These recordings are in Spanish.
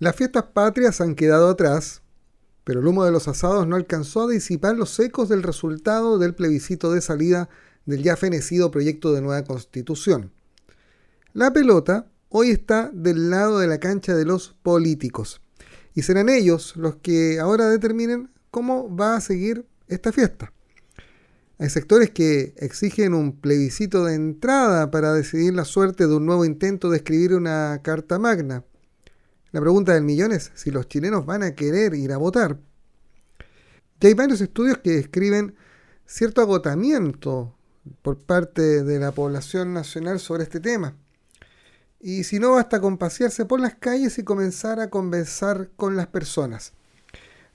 Las fiestas patrias han quedado atrás, pero el humo de los asados no alcanzó a disipar los ecos del resultado del plebiscito de salida del ya fenecido proyecto de nueva constitución. La pelota hoy está del lado de la cancha de los políticos, y serán ellos los que ahora determinen cómo va a seguir esta fiesta. Hay sectores que exigen un plebiscito de entrada para decidir la suerte de un nuevo intento de escribir una carta magna. La pregunta del millón es si los chilenos van a querer ir a votar. Ya hay varios estudios que describen cierto agotamiento por parte de la población nacional sobre este tema. Y si no, basta con pasearse por las calles y comenzar a conversar con las personas.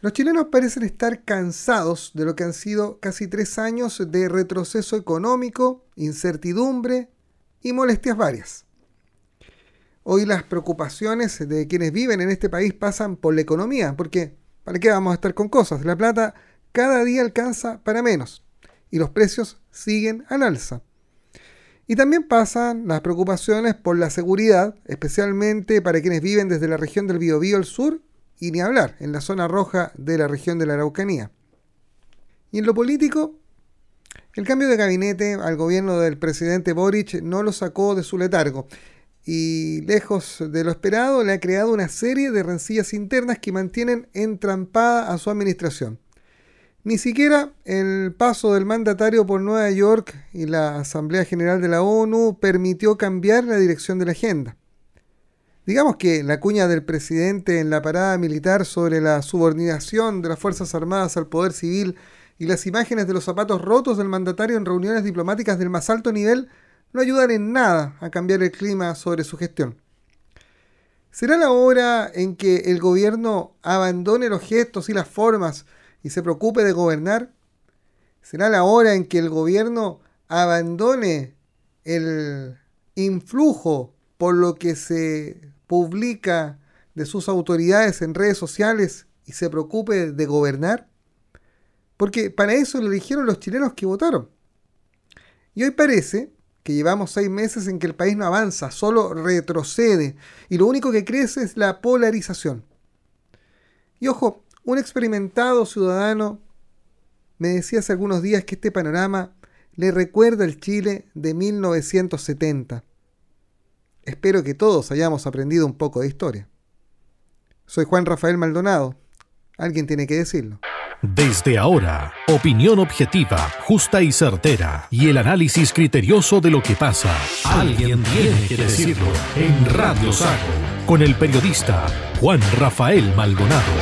Los chilenos parecen estar cansados de lo que han sido casi tres años de retroceso económico, incertidumbre y molestias varias. Hoy las preocupaciones de quienes viven en este país pasan por la economía, porque ¿para qué vamos a estar con cosas? La plata cada día alcanza para menos y los precios siguen al alza. Y también pasan las preocupaciones por la seguridad, especialmente para quienes viven desde la región del Biobío al sur y ni hablar, en la zona roja de la región de la Araucanía. Y en lo político, el cambio de gabinete al gobierno del presidente Boric no lo sacó de su letargo y lejos de lo esperado le ha creado una serie de rencillas internas que mantienen entrampada a su administración. Ni siquiera el paso del mandatario por Nueva York y la Asamblea General de la ONU permitió cambiar la dirección de la agenda. Digamos que la cuña del presidente en la parada militar sobre la subordinación de las Fuerzas Armadas al poder civil y las imágenes de los zapatos rotos del mandatario en reuniones diplomáticas del más alto nivel no ayudan en nada a cambiar el clima sobre su gestión. ¿Será la hora en que el gobierno abandone los gestos y las formas y se preocupe de gobernar? ¿Será la hora en que el gobierno abandone el influjo por lo que se publica de sus autoridades en redes sociales y se preocupe de gobernar? Porque para eso lo eligieron los chilenos que votaron. Y hoy parece que llevamos seis meses en que el país no avanza, solo retrocede, y lo único que crece es la polarización. Y ojo, un experimentado ciudadano me decía hace algunos días que este panorama le recuerda el Chile de 1970 Espero que todos hayamos aprendido un poco de historia. Soy Juan Rafael Maldonado. Alguien tiene que decirlo. Desde ahora, opinión objetiva, justa y certera, y el análisis criterioso de lo que pasa. Alguien tiene que decirlo en Radio Sago, con el periodista Juan Rafael Maldonado.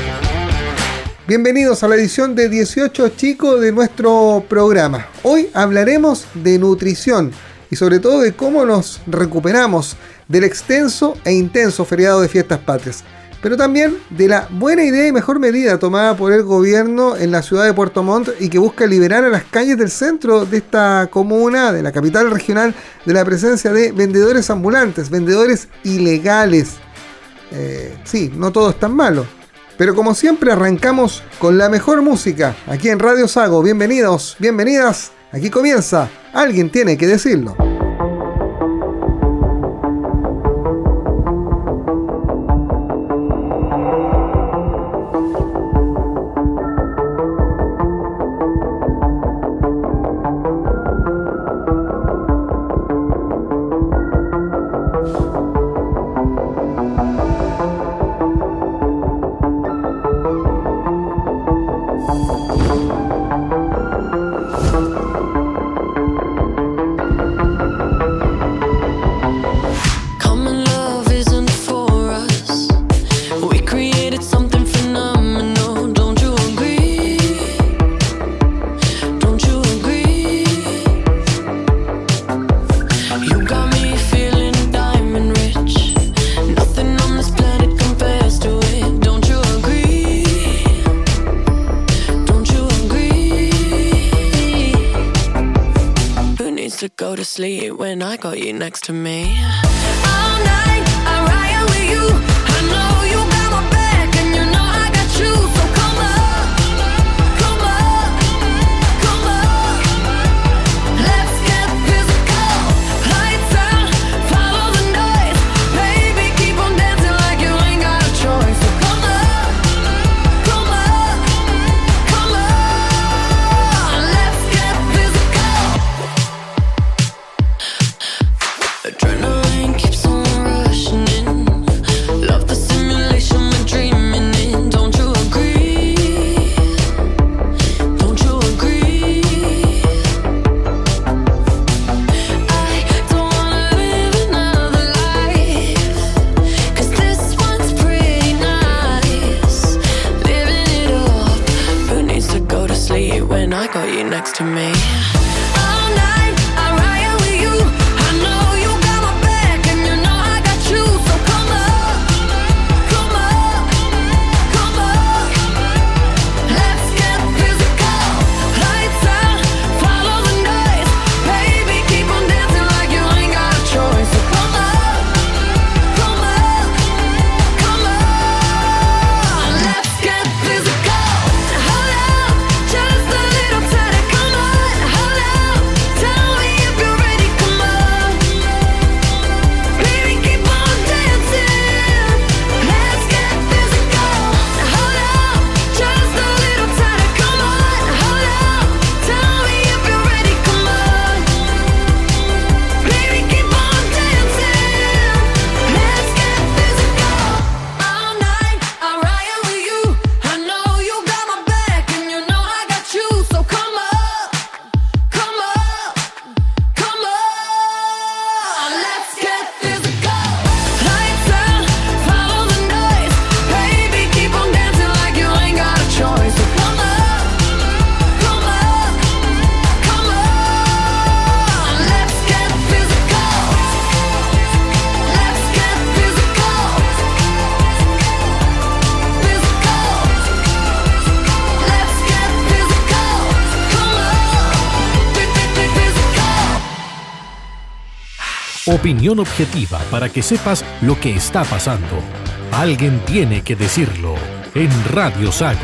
Bienvenidos a la edición de 18 chicos de nuestro programa. Hoy hablaremos de nutrición y sobre todo de cómo nos recuperamos del extenso e intenso feriado de fiestas patrias, pero también de la buena idea y mejor medida tomada por el gobierno en la ciudad de Puerto Montt y que busca liberar a las calles del centro de esta comuna, de la capital regional, de la presencia de vendedores ambulantes, vendedores ilegales. Eh, sí, no todo es tan malo. Pero como siempre arrancamos con la mejor música aquí en Radio Sago. Bienvenidos, bienvenidas. Aquí comienza. Alguien tiene que decirlo. Opinión objetiva para que sepas lo que está pasando. Alguien tiene que decirlo en Radio Sago.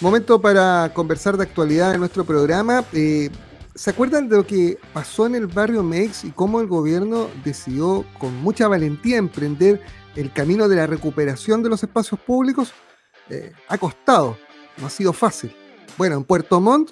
Momento para conversar de actualidad en nuestro programa. Eh, ¿Se acuerdan de lo que pasó en el barrio Mex y cómo el gobierno decidió con mucha valentía emprender el camino de la recuperación de los espacios públicos? Eh, ha costado, no ha sido fácil. Bueno, en Puerto Montt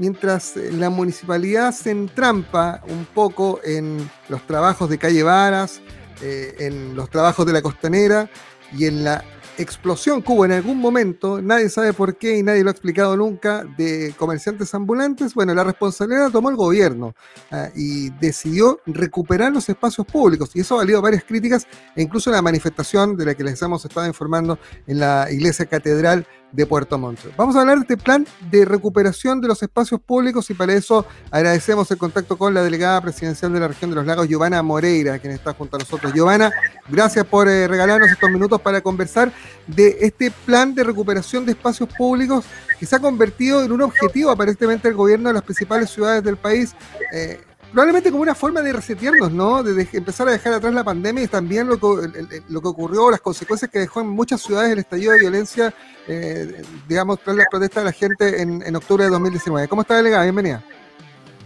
mientras la municipalidad se entrampa un poco en los trabajos de calle Varas, eh, en los trabajos de la costanera y en la explosión que hubo en algún momento, nadie sabe por qué y nadie lo ha explicado nunca, de comerciantes ambulantes, bueno, la responsabilidad la tomó el gobierno ah, y decidió recuperar los espacios públicos. Y eso ha valido varias críticas e incluso la manifestación de la que les hemos estado informando en la iglesia catedral de Puerto Montt. Vamos a hablar de este plan de recuperación de los espacios públicos y para eso agradecemos el contacto con la delegada presidencial de la región de los lagos, Giovanna Moreira, quien está junto a nosotros. Giovanna, gracias por eh, regalarnos estos minutos para conversar de este plan de recuperación de espacios públicos que se ha convertido en un objetivo aparentemente del gobierno de las principales ciudades del país. Eh, probablemente como una forma de resetearnos, ¿no? De, empezar a dejar atrás la pandemia y también lo que, lo que ocurrió, las consecuencias que dejó en muchas ciudades el estallido de violencia, eh, digamos, tras las protestas de la gente en, octubre de 2019. ¿Cómo está, delegada? Bienvenida.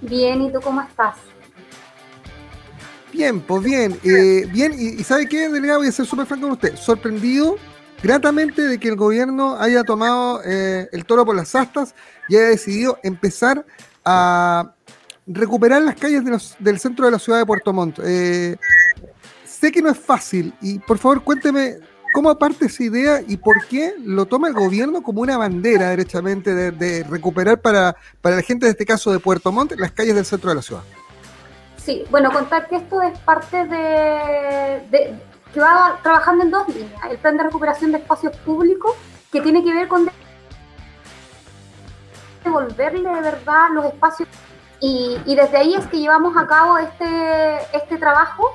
Bien, ¿y tú cómo estás? Bien, pues bien. Eh, bien, y, ¿sabe qué, delegado? Voy a ser súper franco con usted. Sorprendido gratamente de que el gobierno haya tomado eh, el toro por las astas y haya decidido empezar a recuperar las calles del centro de la ciudad de Puerto Montt. Eh, sé que no es fácil y por favor cuénteme cómo parte esa idea y por qué lo toma el gobierno como una bandera derechamente de, recuperar para, para la gente de este caso de Puerto Montt las calles del centro de la ciudad. Sí, bueno, contar que esto es parte de, que va trabajando en dos líneas. El plan de recuperación de espacios públicos que tiene que ver con devolverle de verdad los espacios y, desde ahí es que llevamos a cabo este, este trabajo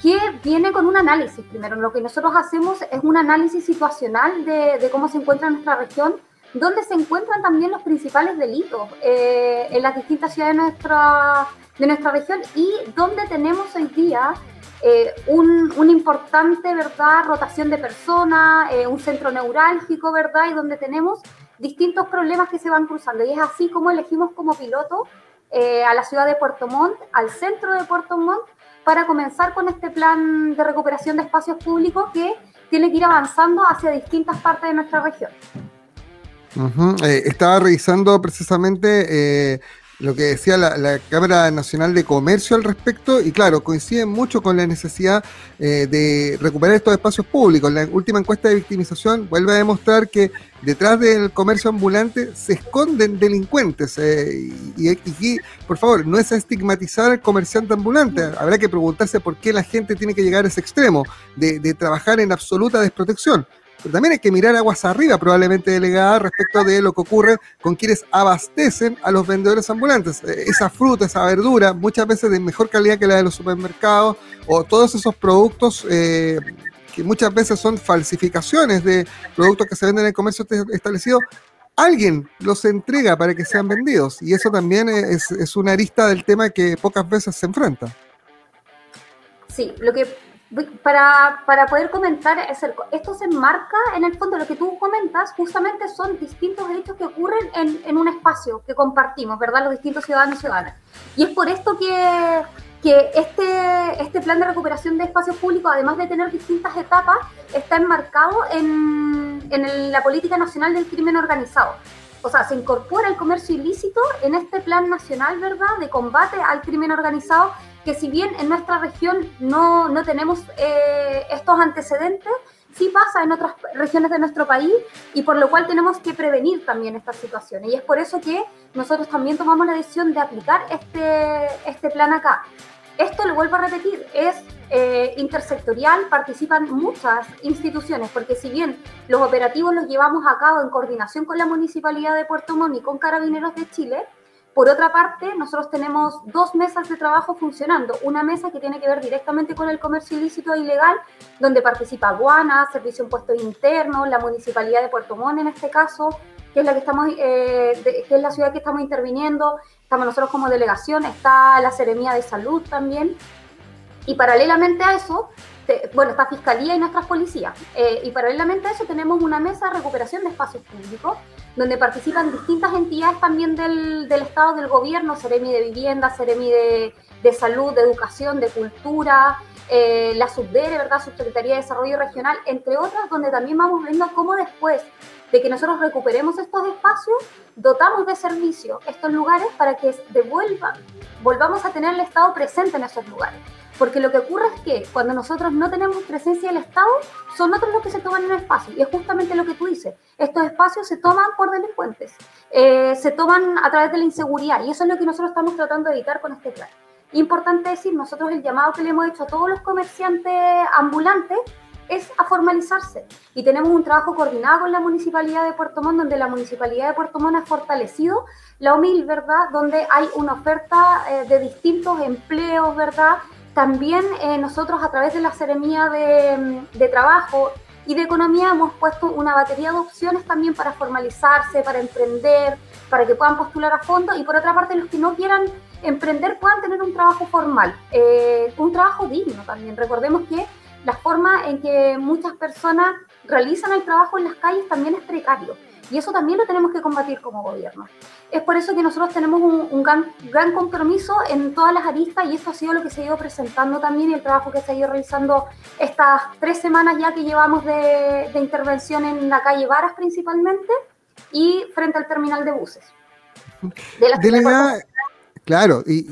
que viene con un análisis. Primero, lo que nosotros hacemos es un análisis situacional de, cómo se encuentra nuestra región, donde se encuentran también los principales delitos eh, en las distintas ciudades de nuestra, de nuestra región y donde tenemos hoy día eh, un, importante ¿verdad? rotación de personas, eh, un centro neurálgico, ¿verdad? Y donde tenemos distintos problemas que se van cruzando. Y es así como elegimos como piloto eh, a la ciudad de Puerto Montt, al centro de Puerto Montt, para comenzar con este plan de recuperación de espacios públicos que tiene que ir avanzando hacia distintas partes de nuestra región. Estaba revisando precisamente lo que decía la, Cámara Nacional de Comercio al respecto, y claro, coincide mucho con la necesidad eh, de recuperar estos espacios públicos. La última encuesta de victimización vuelve a demostrar que detrás del comercio ambulante se esconden delincuentes. Eh, y, aquí, por favor, no es estigmatizar al comerciante ambulante. Habrá que preguntarse por qué la gente tiene que llegar a ese extremo de, de trabajar en absoluta desprotección. Pero también hay que mirar aguas arriba, probablemente delegada, respecto de lo que ocurre con quienes abastecen a los vendedores ambulantes. Eh, esa fruta, esa verdura, muchas veces de mejor calidad que la de los supermercados, o todos esos productos eh, que muchas veces son falsificaciones de productos que se venden en el comercio establecido, alguien los entrega para que sean vendidos. Y eso también es, es una arista del tema que pocas veces se enfrenta. Sí, lo que para, para, poder comentar, esto se enmarca en el fondo, lo que tú comentas, justamente son distintos hechos que ocurren en, en un espacio que compartimos, ¿verdad? Los distintos ciudadanos y ciudadanas. Y es por esto que, que este, este plan de recuperación de espacios públicos, además de tener distintas etapas, está enmarcado en, en la política nacional del crimen organizado. O sea, se incorpora el comercio ilícito en este plan nacional, ¿verdad?, de combate al crimen organizado que si bien en nuestra región no, no tenemos eh, estos antecedentes, sí pasa en otras regiones de nuestro país y por lo cual tenemos que prevenir también estas situaciones. Y es por eso que nosotros también tomamos la decisión de aplicar este, este plan acá. Esto, lo vuelvo a repetir, es eh, intersectorial, participan muchas instituciones, porque si bien los operativos los llevamos a cabo en coordinación con la Municipalidad de Puerto Montt y con Carabineros de Chile, por otra parte, nosotros tenemos dos mesas de trabajo funcionando. Una mesa que tiene que ver directamente con el comercio ilícito e ilegal, donde participa Guana, Servicio de Impuestos Internos, la Municipalidad de Puerto Montt en este caso, que es la que estamos, eh, que es la ciudad que estamos interviniendo. Estamos nosotros como delegación, está la Seremía de Salud también. Y paralelamente a eso, bueno, está Fiscalía y nuestras policías. Eh, y paralelamente a eso tenemos una mesa de recuperación de espacios públicos, donde participan distintas entidades también del, del Estado, del gobierno, Seremi de Vivienda, Seremi de, de Salud, de Educación, de Cultura, eh, la SUBDERE, ¿verdad? Subsecretaría de Desarrollo Regional, entre otras, donde también vamos viendo cómo después de que nosotros recuperemos estos espacios, dotamos de servicio estos lugares para que devuelvan, volvamos a tener el Estado presente en esos lugares. Porque lo que ocurre es que cuando nosotros no tenemos presencia del Estado, son otros los que se toman el espacio. Y es justamente lo que tú dices. Estos espacios se toman por delincuentes, eh, se toman a través de la inseguridad. Y eso es lo que nosotros estamos tratando de evitar con este plan. Importante decir, nosotros el llamado que le hemos hecho a todos los comerciantes ambulantes es a formalizarse. Y tenemos un trabajo coordinado con la Municipalidad de Puerto Montt, donde la Municipalidad de Puerto Montt ha fortalecido la humil, ¿verdad? Donde hay una oferta eh, de distintos empleos, ¿verdad? También eh, nosotros a través de la Seremía de, Trabajo y de Economía hemos puesto una batería de opciones también para formalizarse, para emprender, para que puedan postular a fondo y por otra parte los que no quieran emprender puedan tener un trabajo formal, eh, un trabajo digno también. Recordemos que la forma en que muchas personas realizan el trabajo en las calles también es precario. Y eso también lo tenemos que combatir como gobierno. Es por eso que nosotros tenemos un, gran, gran, compromiso en todas las aristas y esto ha sido lo que se ha ido presentando también y el trabajo que se ha ido realizando estas tres semanas ya que llevamos de, de intervención en la calle Varas principalmente y frente al terminal de buses. De la Claro, y,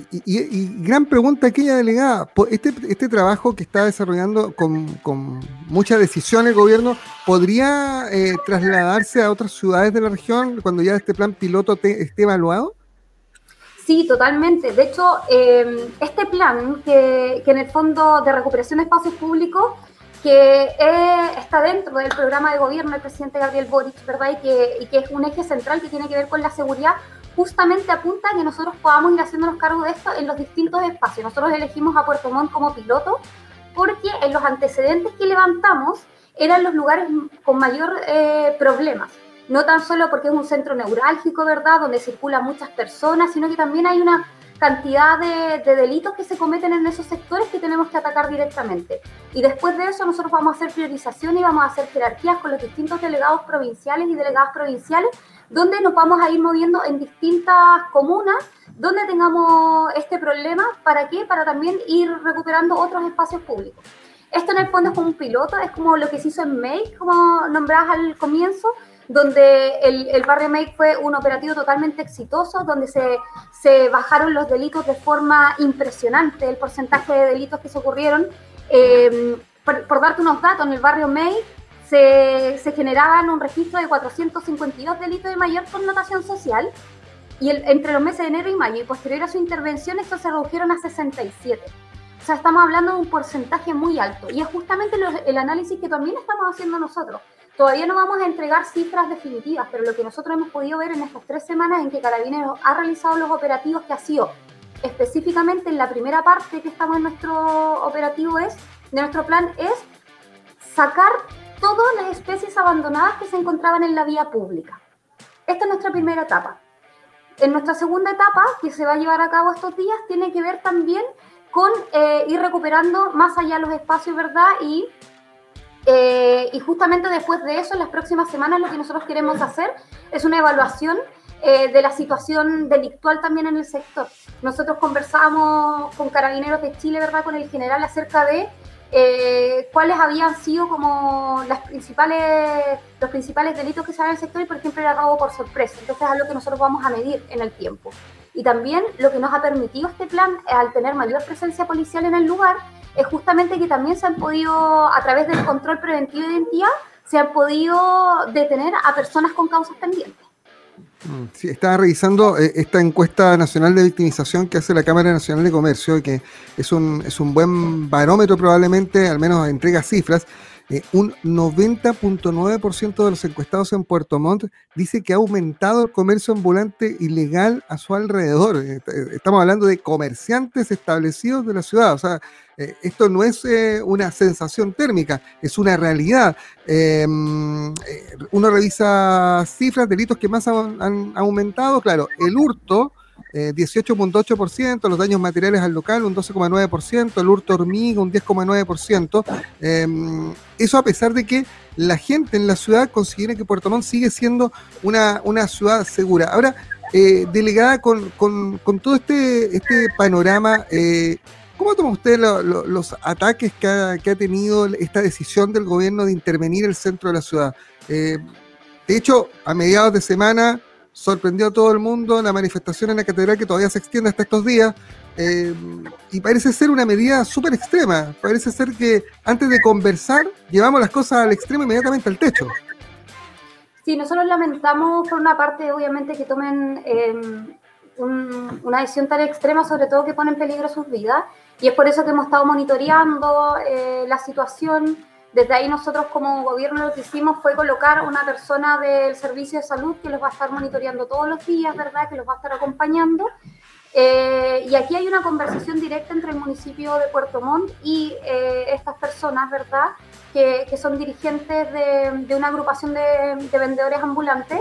gran pregunta aquella delegada, este, este trabajo que está desarrollando con, mucha decisión el gobierno, ¿podría eh, trasladarse a otras ciudades de la región cuando ya este plan piloto esté evaluado? Sí, totalmente. De hecho, em, este plan, que, en el Fondo de Recuperación de Espacios Públicos, que eh, está dentro del programa de gobierno del presidente Gabriel Boric, ¿verdad? Y que, y que es un eje central que tiene que ver con la seguridad, justamente apunta a que nosotros podamos ir haciéndonos cargo de esto en los distintos espacios. Nosotros elegimos a Puerto Montt como piloto porque en los antecedentes que levantamos eran los lugares con mayor eh, problemas. No tan solo porque es un centro neurálgico, ¿verdad?, donde circulan muchas personas, sino que también hay una cantidad de, de, delitos que se cometen en esos sectores que tenemos que atacar directamente. Y después de eso nosotros vamos a hacer priorización y vamos a hacer jerarquías con los distintos delegados provinciales y delegadas provinciales donde nos vamos a ir moviendo en distintas comunas donde tengamos este problema. ¿Para qué? Para también ir recuperando otros espacios públicos. Esto en el fondo es como un piloto, es como lo que se hizo en Make, como nombrabas al comienzo, donde el, el barrio Make fue un operativo totalmente exitoso, donde se, se, bajaron los delitos de forma impresionante, el porcentaje de delitos que se ocurrieron. Eh, por, por, darte unos datos, en el barrio Make se, generaban un registro de 452 delitos de mayor connotación social y entre los meses de enero y mayo y posterior a su intervención estos se redujeron a 67. O sea, estamos hablando de un porcentaje muy alto y es justamente el análisis que también estamos haciendo nosotros. Todavía no vamos a entregar cifras definitivas, pero lo que nosotros hemos podido ver en estas tres semanas en que Carabineros ha realizado los operativos que ha sido específicamente en la primera parte que estamos en nuestro operativo es, de nuestro plan es sacar todas las especies abandonadas que se encontraban en la vía pública. Esta es nuestra primera etapa. En nuestra segunda etapa, que se va a llevar a cabo estos días, tiene que ver también con eh, ir recuperando más allá los espacios, ¿verdad? Y, eh, y justamente después de eso, en las próximas semanas, lo que nosotros queremos hacer es una evaluación eh, de la situación delictual también en el sector. Nosotros conversamos con Carabineros de Chile, ¿verdad?, con el general acerca de eh, cuáles habían sido como las principales, los principales delitos que se dan en el sector y, por ejemplo, era robo por sorpresa. Entonces, es algo que nosotros vamos a medir en el tiempo. Y también lo que nos ha permitido este plan, al tener mayor presencia policial en el lugar, es justamente que también se han podido, a través del control preventivo de identidad, se han podido detener a personas con causas pendientes. Sí, estaba revisando eh, esta encuesta nacional de victimización que hace la Cámara Nacional de Comercio, que es un, es un buen barómetro probablemente, al menos entrega cifras. Eh, un 90.9% de los encuestados en Puerto Montt dice que ha aumentado el comercio ambulante ilegal a su alrededor. Eh, estamos hablando de comerciantes establecidos de la ciudad. O sea, eh, esto no es eh, una sensación térmica, es una realidad. Em, eh, uno revisa cifras, delitos que más han, aumentado, claro, el hurto. 18.8%, los daños materiales al local un 12,9%, el hurto hormiga un 10,9%. Em, eso a pesar de que la gente en la ciudad considera que Puerto Montt sigue siendo una, una ciudad segura. Ahora, delegada con, con, todo este, este panorama, ¿Cómo toma usted los ataques que ha, tenido esta decisión del gobierno de intervenir el centro de la ciudad? Eh, de hecho, a mediados de semana sorprendió a todo el mundo la manifestación en la catedral que todavía se extiende hasta estos días. Eh, y parece ser una medida súper extrema. Parece ser que antes de conversar llevamos las cosas al extremo inmediatamente al techo. Sí, nosotros lamentamos por una parte, obviamente, que tomen eh, una decisión tan extrema, sobre todo que pone en peligro sus vidas. Y es por eso que hemos estado monitoreando eh, la situación. Desde ahí nosotros como gobierno lo que hicimos fue colocar una persona del servicio de salud que los va a estar monitoreando todos los días, ¿verdad? Que los va a estar acompañando. Eh, y aquí hay una conversación directa entre el municipio de Puerto Montt y eh, estas personas, ¿verdad? Que, son dirigentes de, una agrupación de vendedores ambulantes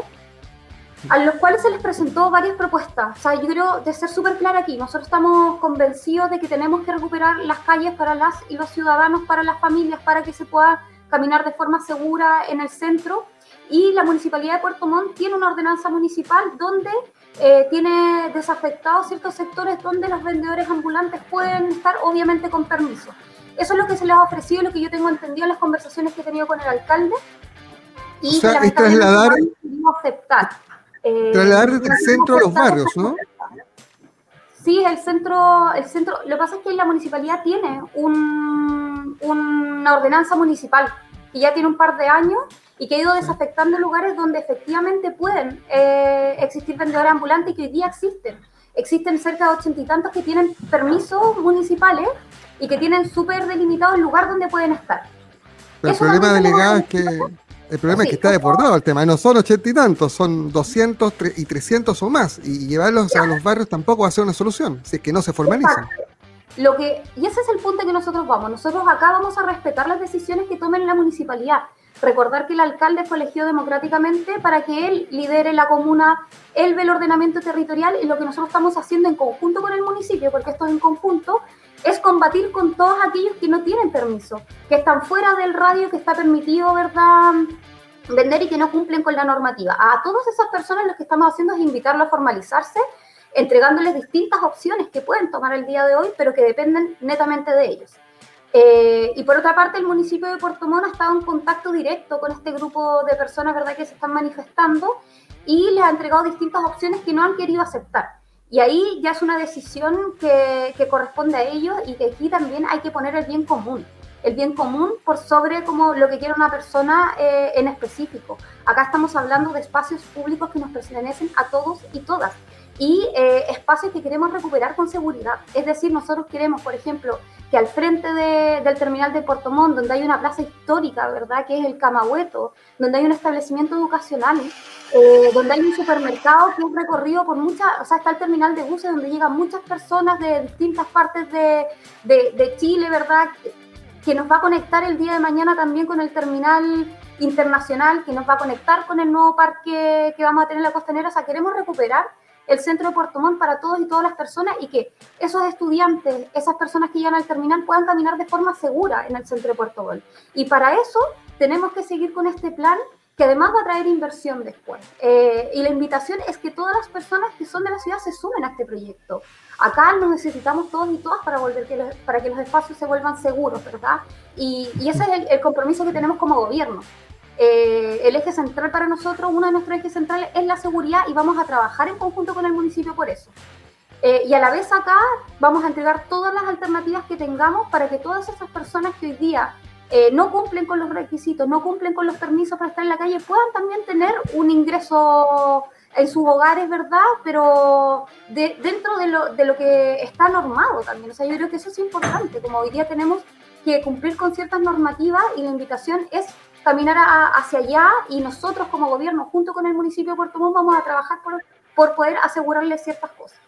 a los cuales se les presentó varias propuestas. O sea, yo quiero de ser súper clara aquí, nosotros estamos convencidos de que tenemos que recuperar las calles para las y los ciudadanos, para las familias, para que se pueda caminar de forma segura en el centro. Y la Municipalidad de Puerto Montt tiene una ordenanza municipal donde eh, tiene desafectados ciertos sectores donde los vendedores ambulantes pueden estar obviamente con permiso. Eso es lo que se les ha ofrecido, lo que yo tengo entendido en las conversaciones que he tenido con el alcalde. Y o sea, es trasladar... aceptar. Eh, Trasladar desde el centro a los barrios, ¿no? Sí, el centro, el centro. Lo que pasa es que la municipalidad tiene una ordenanza municipal que ya tiene un par de años y que ha ido desafectando lugares donde efectivamente pueden eh, existir vendedores ambulantes y que hoy día existen. Existen cerca de ochenta y tantos que tienen permisos municipales y que tienen súper delimitado el lugar donde pueden estar. el problema delegado es que el problema es que está deportado el tema. No son ochenta y tantos, son 200 y 300 o más. Y llevarlos a los barrios tampoco va a ser una solución, si es que no se formalizan. Lo que, y ese es el punto que nosotros vamos. Nosotros acá vamos a respetar las decisiones que tome la municipalidad. Recordar que el alcalde fue elegido democráticamente para que él lidere la comuna, él ve el ordenamiento territorial y lo que nosotros estamos haciendo en conjunto con el municipio, porque esto es en conjunto, es combatir con todos aquellos que no tienen permiso, que están fuera del radio que está permitido, ¿verdad? Vender y que no cumplen con la normativa. A todas esas personas lo que estamos haciendo es invitarlos a formalizarse, entregándoles distintas opciones que pueden tomar el día de hoy, pero que dependen netamente de ellos. Eh, y por otra parte, el municipio de Puerto Montt ha estado en contacto directo con este grupo de personas ¿verdad? que se están manifestando y les ha entregado distintas opciones que no han querido aceptar. Y ahí ya es una decisión que, corresponde a ellos y que aquí también hay que poner el bien común. el bien común por sobre como lo que quiere una persona eh, en específico. Acá estamos hablando de espacios públicos que nos pertenecen a todos y todas y eh, espacios que queremos recuperar con seguridad. Es decir, nosotros queremos, por ejemplo, que al frente del terminal de Puerto Montt, donde hay una plaza histórica, ¿verdad? Que es el Camahueto, donde hay un establecimiento educacional, eh, donde hay un supermercado que es recorrido por muchas, o sea, está el terminal de buses donde llegan muchas personas de distintas partes de, de Chile, ¿verdad? Que nos va a conectar el día de mañana también con el terminal internacional, que nos va a conectar con el nuevo parque que vamos a tener en la costanera. O sea, queremos recuperar el centro de Puerto Montt para todos y todas las personas y que esos estudiantes, esas personas que llegan al terminal puedan caminar de forma segura en el centro de Puerto Montt. Y para eso tenemos que seguir con este plan que además va a traer inversión después. Eh, y la invitación es que todas las personas que son de la ciudad se sumen a este proyecto. Acá nos necesitamos todos y todas para, volver que los, para que los espacios se vuelvan seguros, ¿verdad? Y, ese es el compromiso que tenemos como gobierno. Eh, el eje central para nosotros, uno de nuestros ejes centrales es la seguridad y vamos a trabajar en conjunto con el municipio por eso. Eh, y a la vez acá vamos a entregar todas las alternativas que tengamos para que todas esas personas que hoy día eh, no cumplen con los requisitos, no cumplen con los permisos para estar en la calle, puedan también tener un ingreso en sus hogares, ¿verdad? Pero dentro de lo, de lo que está normado también. O sea, yo creo que eso es importante, como hoy día tenemos que cumplir con ciertas normativas y la invitación es caminar hacia allá y nosotros como gobierno, junto con el municipio de Puerto Montt, vamos a trabajar por, por poder asegurarles ciertas cosas.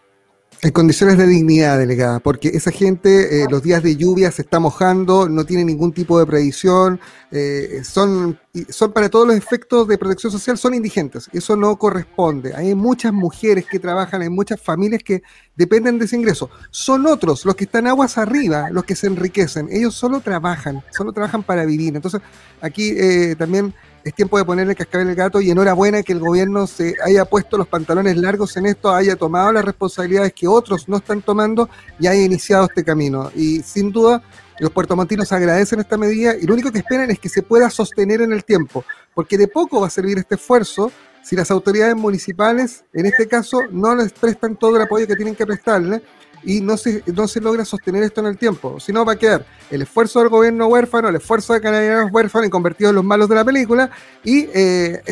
En condiciones de dignidad, delegada, porque esa gente eh, los días de lluvia se está mojando, no tiene ningún tipo de previsión, eh, son, son para todos los efectos de protección social, son indigentes. Eso no corresponde. Hay muchas mujeres que trabajan, hay muchas familias que dependen de ese ingreso. Son otros, los que están aguas arriba, los que se enriquecen. Ellos solo trabajan, solo trabajan para vivir. Entonces, aquí eh, también es tiempo de ponerle cascabel el gato y enhorabuena que el gobierno se haya puesto los pantalones largos en esto, haya tomado las responsabilidades que otros no están tomando y haya iniciado este camino. Y sin duda, los puertomontinos agradecen esta medida y lo único que esperan es que se pueda sostener en el tiempo, porque de poco va a servir este esfuerzo si las autoridades municipales, en este caso, no les prestan todo el apoyo que tienen que prestarle y no se, no se logra sostener esto en el tiempo. Si no, va a quedar el esfuerzo del gobierno huérfano, el esfuerzo de canadianos huérfanos y convertidos en los malos de la película y eh,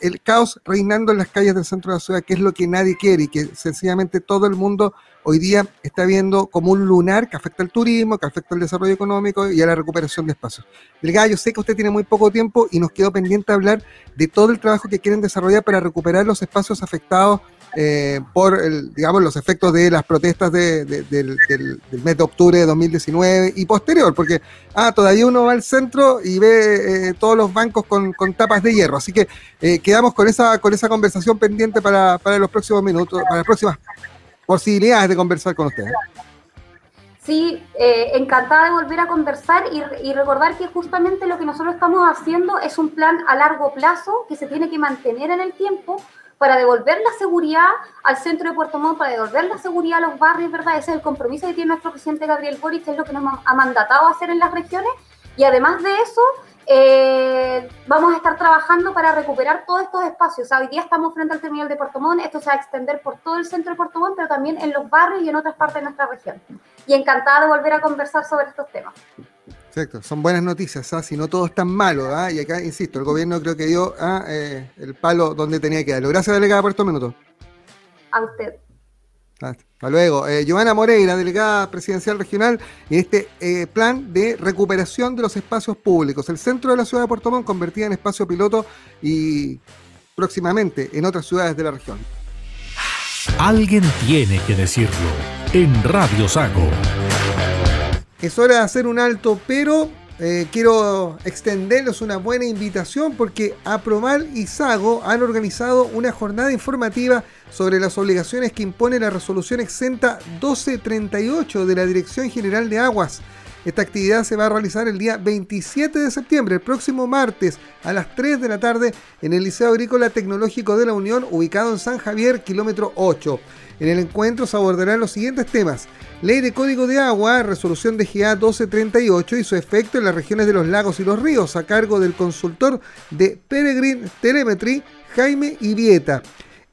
el caos reinando en las calles del centro de la ciudad, que es lo que nadie quiere y que sencillamente todo el mundo hoy día está viendo como un lunar que afecta al turismo, que afecta al desarrollo económico y a la recuperación de espacios. Delgado, yo sé que usted tiene muy poco tiempo y nos quedó pendiente hablar de todo el trabajo que quieren desarrollar para recuperar los espacios afectados eh, por el, digamos, los efectos de las protestas de, del, mes de octubre de 2019 y posterior, porque ah, todavía uno va al centro y ve eh, todos los bancos con, con, tapas de hierro. Así que eh, quedamos con esa, con esa conversación pendiente para, para los próximos minutos, para las próximas posibilidades de conversar con ustedes. Sí, encantada de volver a conversar y, y, recordar que justamente lo que nosotros estamos haciendo es un plan a largo plazo que se tiene que mantener en el tiempo para devolver la seguridad al centro de Puerto Montt, para devolver la seguridad a los barrios, ¿verdad? Ese es el compromiso que tiene nuestro presidente Gabriel Boric, es lo que nos ha mandatado hacer en las regiones. Y además de eso, eh, vamos a estar trabajando para recuperar todos estos espacios. hoy día estamos frente al terminal de Puerto Montt, esto se va a extender por todo el centro de Puerto Montt, pero también en los barrios y en otras partes de nuestra región. Y encantada de volver a conversar sobre estos temas. Exacto, son buenas noticias, ¿ah? si no todo es tan malo. ¿ah? Y acá, insisto, el gobierno creo que dio ¿ah? eh, el palo donde tenía que darlo. Gracias, delegada, por estos minutos. A usted. Hasta luego. Eh, Giovanna Moreira, delegada presidencial regional, en este eh, plan de recuperación de los espacios públicos. El centro de la ciudad de Puerto Montt convertida en espacio piloto y próximamente en otras ciudades de la región. Alguien tiene que decirlo en Radio Sago. Es hora de hacer un alto, pero eh, quiero extenderles una buena invitación porque Apromal y Sago han organizado una jornada informativa sobre las obligaciones que impone la resolución exenta 1238 de la Dirección General de Aguas. Esta actividad se va a realizar el día 27 de septiembre, el próximo martes, a las 3 de la tarde, en el Liceo Agrícola Tecnológico de la Unión, ubicado en San Javier, kilómetro 8. En el encuentro se abordarán los siguientes temas. Ley de Código de Agua, resolución de GA 1238 y su efecto en las regiones de los lagos y los ríos, a cargo del consultor de Peregrine Telemetry, Jaime Ibieta.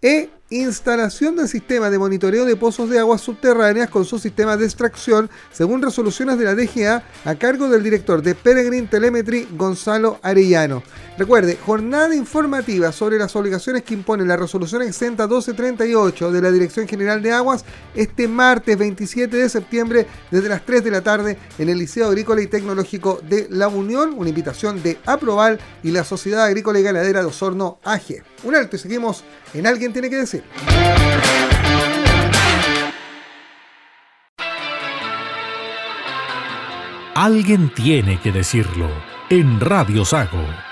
E instalación del sistema de monitoreo de pozos de aguas subterráneas con su sistema de extracción, según resoluciones de la DGA, a cargo del director de Peregrine Telemetry, Gonzalo Arellano. Recuerde, jornada informativa sobre las obligaciones que impone la resolución exenta 1238 de la Dirección General de Aguas este martes 27 de septiembre desde las 3 de la tarde en el Liceo Agrícola y Tecnológico de La Unión, una invitación de Aproval y la Sociedad Agrícola y Ganadera de Osorno AG. Un alto y seguimos en Alguien tiene que decir. Alguien tiene que decirlo en Radio Sago.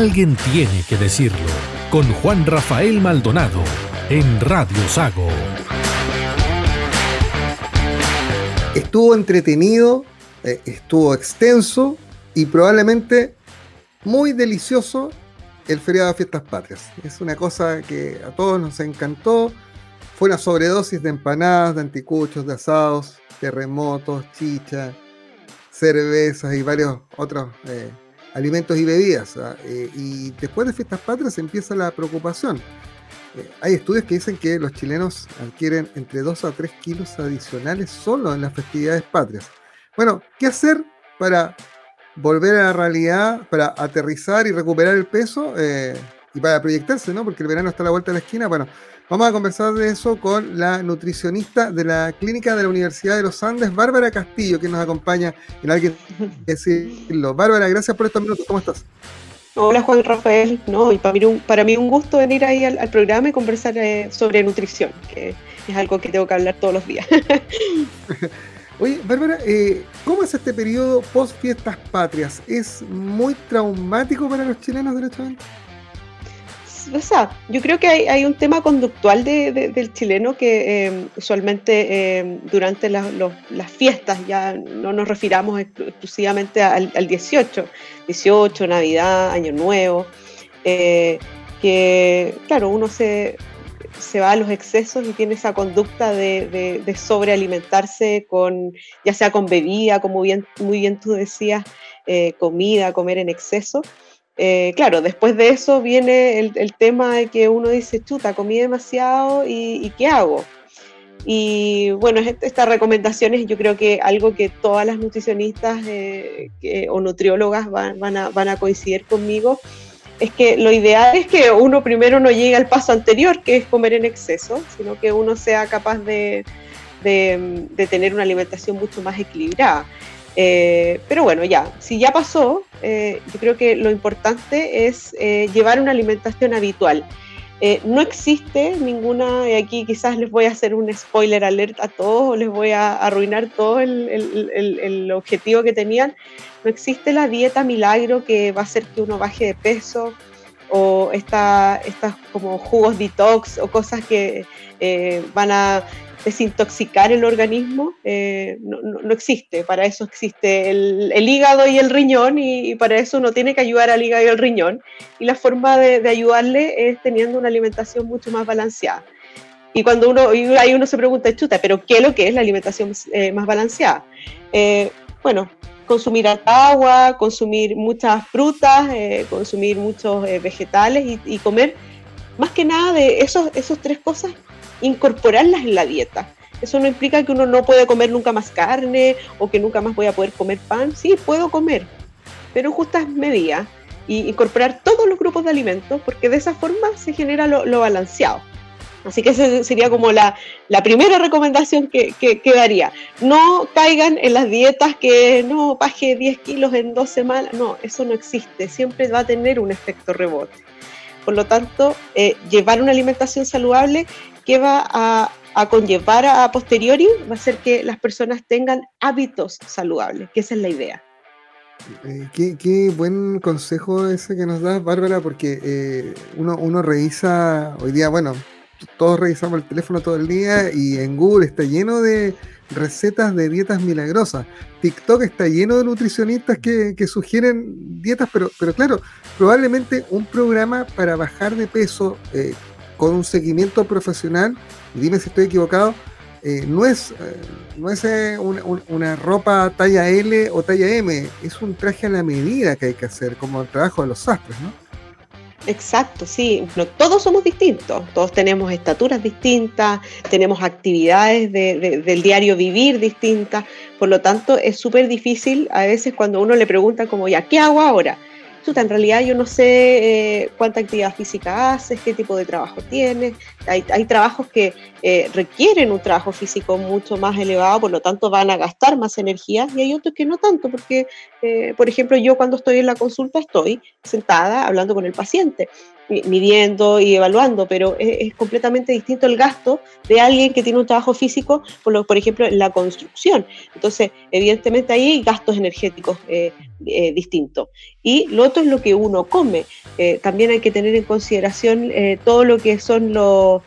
Alguien tiene que decirlo. Con Juan Rafael Maldonado en Radio Sago. Estuvo entretenido, eh, estuvo extenso y probablemente muy delicioso el feriado de fiestas patrias. Es una cosa que a todos nos encantó. Fue una sobredosis de empanadas, de anticuchos, de asados, terremotos, chicha, cervezas y varios otros eh, alimentos y bebidas. ¿ah? Eh, y después de fiestas patrias empieza la preocupación. Eh, hay estudios que dicen que los chilenos adquieren entre 2 a 3 kilos adicionales solo en las festividades patrias. Bueno, ¿qué hacer para volver a la realidad, para aterrizar y recuperar el peso y para proyectarse, ¿no? Porque el verano está a la vuelta de la esquina. Bueno, Vamos a conversar de eso con la nutricionista de la Clínica de la Universidad de los Andes, Bárbara Castillo, que nos acompaña en alguien decirlo. Bárbara, gracias por estos minutos. ¿Cómo estás? Hola Juan Rafael, no, y para mí, un, para mí un gusto venir ahí al, programa y conversar eh, sobre nutrición, que es algo que tengo que hablar todos los días. Oye, Bárbara, eh, ¿cómo es este periodo post fiestas patrias? ¿Es muy traumático para los chilenos derechamente? O sea, yo creo que hay, un tema conductual del chileno que em, usualmente em, durante las fiestas, ya no nos refiramos exclusivamente al, 18, 18, Navidad, Año Nuevo, eh, que claro, uno se, va a los excesos y tiene esa conducta de, sobrealimentarse con, ya sea con bebida, como bien, muy bien tú decías, eh, comida, comer en exceso. Eh, claro, después de eso viene el, tema de que uno dice, chuta, comí demasiado y, ¿qué hago? Y bueno, estas recomendaciones yo creo que algo que todas las nutricionistas eh, o nutriólogas van, a, coincidir conmigo, es que lo ideal es que uno primero no llegue al paso anterior, que es comer en exceso, sino que uno sea capaz de tener una alimentación mucho más equilibrada. Eh, pero bueno, ya, si ya pasó, eh, yo creo que lo importante es eh, llevar una alimentación habitual. no existe ninguna, y aquí quizás les voy a hacer un spoiler alert a todos o les voy a arruinar todo el, el, objetivo que tenían. No existe la dieta milagro que va a hacer que uno baje de peso o estas como jugos detox o cosas que van a desintoxicar el organismo eh, no, no, existe. Para eso existe el, el hígado y el riñón y, para eso uno tiene que ayudar al hígado y al riñón. Y la forma de, de ayudarle es teniendo una alimentación mucho más balanceada. Y cuando uno, y ahí uno se pregunta, chuta, ¿pero qué es lo que es la alimentación eh, más balanceada? Eh, bueno, consumir agua, consumir muchas frutas, consumir muchos vegetales y, y, comer más que nada de esos, esos tres cosas incorporarlas en la dieta. Eso no implica que uno no puede comer nunca más carne o que nunca más voy a poder comer pan. Sí, puedo comer, pero en justas medidas y incorporar todos los grupos de alimentos porque de esa forma se genera lo, balanceado. Así que esa sería como la, primera recomendación que, daría. No caigan en las dietas que no baje 10 kilos en dos semanas. No, eso no existe. Siempre va a tener un efecto rebote. Por lo tanto, eh, llevar una alimentación saludable que va a, conllevar a, posteriori va a ser que las personas tengan hábitos saludables, que esa es la idea. Eh, qué, buen consejo ese que nos das, Bárbara, porque eh, uno, uno revisa, hoy día, bueno, todos revisamos el teléfono todo el día y en Google está lleno de recetas de dietas milagrosas. TikTok está lleno de nutricionistas que, sugieren dietas, pero, pero claro, probablemente un programa para bajar de peso eh, con un seguimiento profesional, y dime si estoy equivocado, eh, no es, eh, no es eh, una, ropa talla L o talla M, es un traje a la medida que hay que hacer, como el trabajo de los sastres, ¿no? Exacto, sí. Todos somos distintos, todos tenemos estaturas distintas, tenemos actividades del diario vivir distintas, por lo tanto es súper difícil a veces cuando uno le pregunta como, ya, ¿qué hago ahora? En realidad yo no sé eh, cuánta actividad física haces, qué tipo de trabajo tienes. Hay, trabajos que eh, requieren un trabajo físico mucho más elevado, por lo tanto van a gastar más energía, y hay otros que no tanto, porque, eh, por ejemplo, yo cuando estoy en la consulta estoy sentada hablando con el paciente midiendo y evaluando, pero es, completamente distinto el gasto de alguien que tiene un trabajo físico, por, lo, por ejemplo, en la construcción. Entonces, evidentemente ahí hay gastos energéticos eh, eh, distintos. Y lo otro es lo que uno come. Eh, también hay que tener en consideración todo lo que son los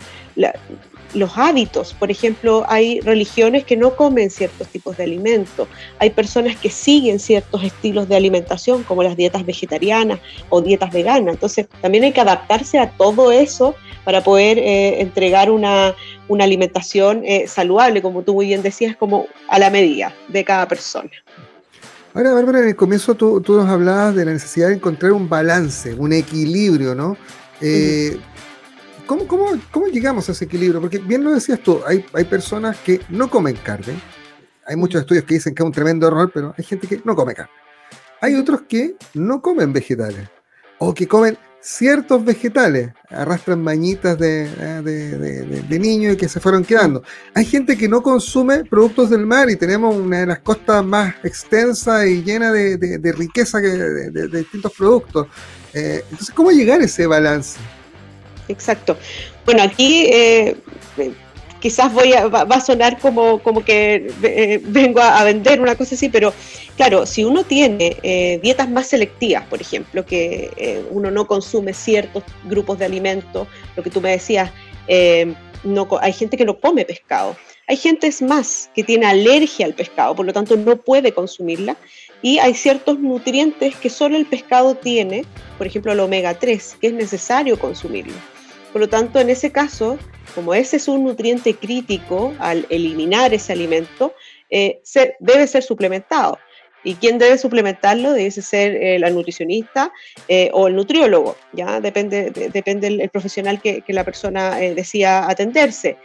los hábitos. Por ejemplo, hay religiones que no comen ciertos tipos de alimentos. Hay personas que siguen ciertos estilos de alimentación, como las dietas vegetarianas o dietas veganas. Entonces, también hay que adaptarse a todo eso para poder eh, entregar una, alimentación eh, saludable, como tú muy bien decías, como a la medida de cada persona. Ahora, Bárbara, en el comienzo tú, nos hablabas de la necesidad de encontrar un balance, un equilibrio, ¿no? Eh, ¿cómo, llegamos a ese equilibrio? Porque bien lo decías tú, hay, hay personas que no comen carne, hay muchos estudios que dicen que es un tremendo error, pero hay gente que no come carne. Hay otros que no comen vegetales o que comen ciertos vegetales, arrastran mañitas de, eh, de, niños y que se fueron quedando. Hay gente que no consume productos del mar y tenemos una de las costas más extensas y llena de, riqueza que, de, distintos productos. Eh, entonces, ¿cómo llegar a ese balance? Exacto. Bueno, aquí eh, quizás va, a sonar como, como que eh, vengo a, vender una cosa así, pero claro, si uno tiene eh, dietas más selectivas, por ejemplo, que eh, uno no consume ciertos grupos de alimentos, lo que tú me decías, no, hay gente que no come pescado. Hay gente es más que tiene alergia al pescado, por lo tanto no puede consumirla. Y hay ciertos nutrientes que solo el pescado tiene, por ejemplo el omega 3, que es necesario consumirlo. Por lo tanto, en ese caso, como ese es un nutriente crítico al eliminar ese alimento, eh, debe ser suplementado. ¿Y quién debe suplementarlo? Debe ser eh, la nutricionista eh, o el nutriólogo, ¿ya? Depende, depende del profesional que, la persona decía atenderse.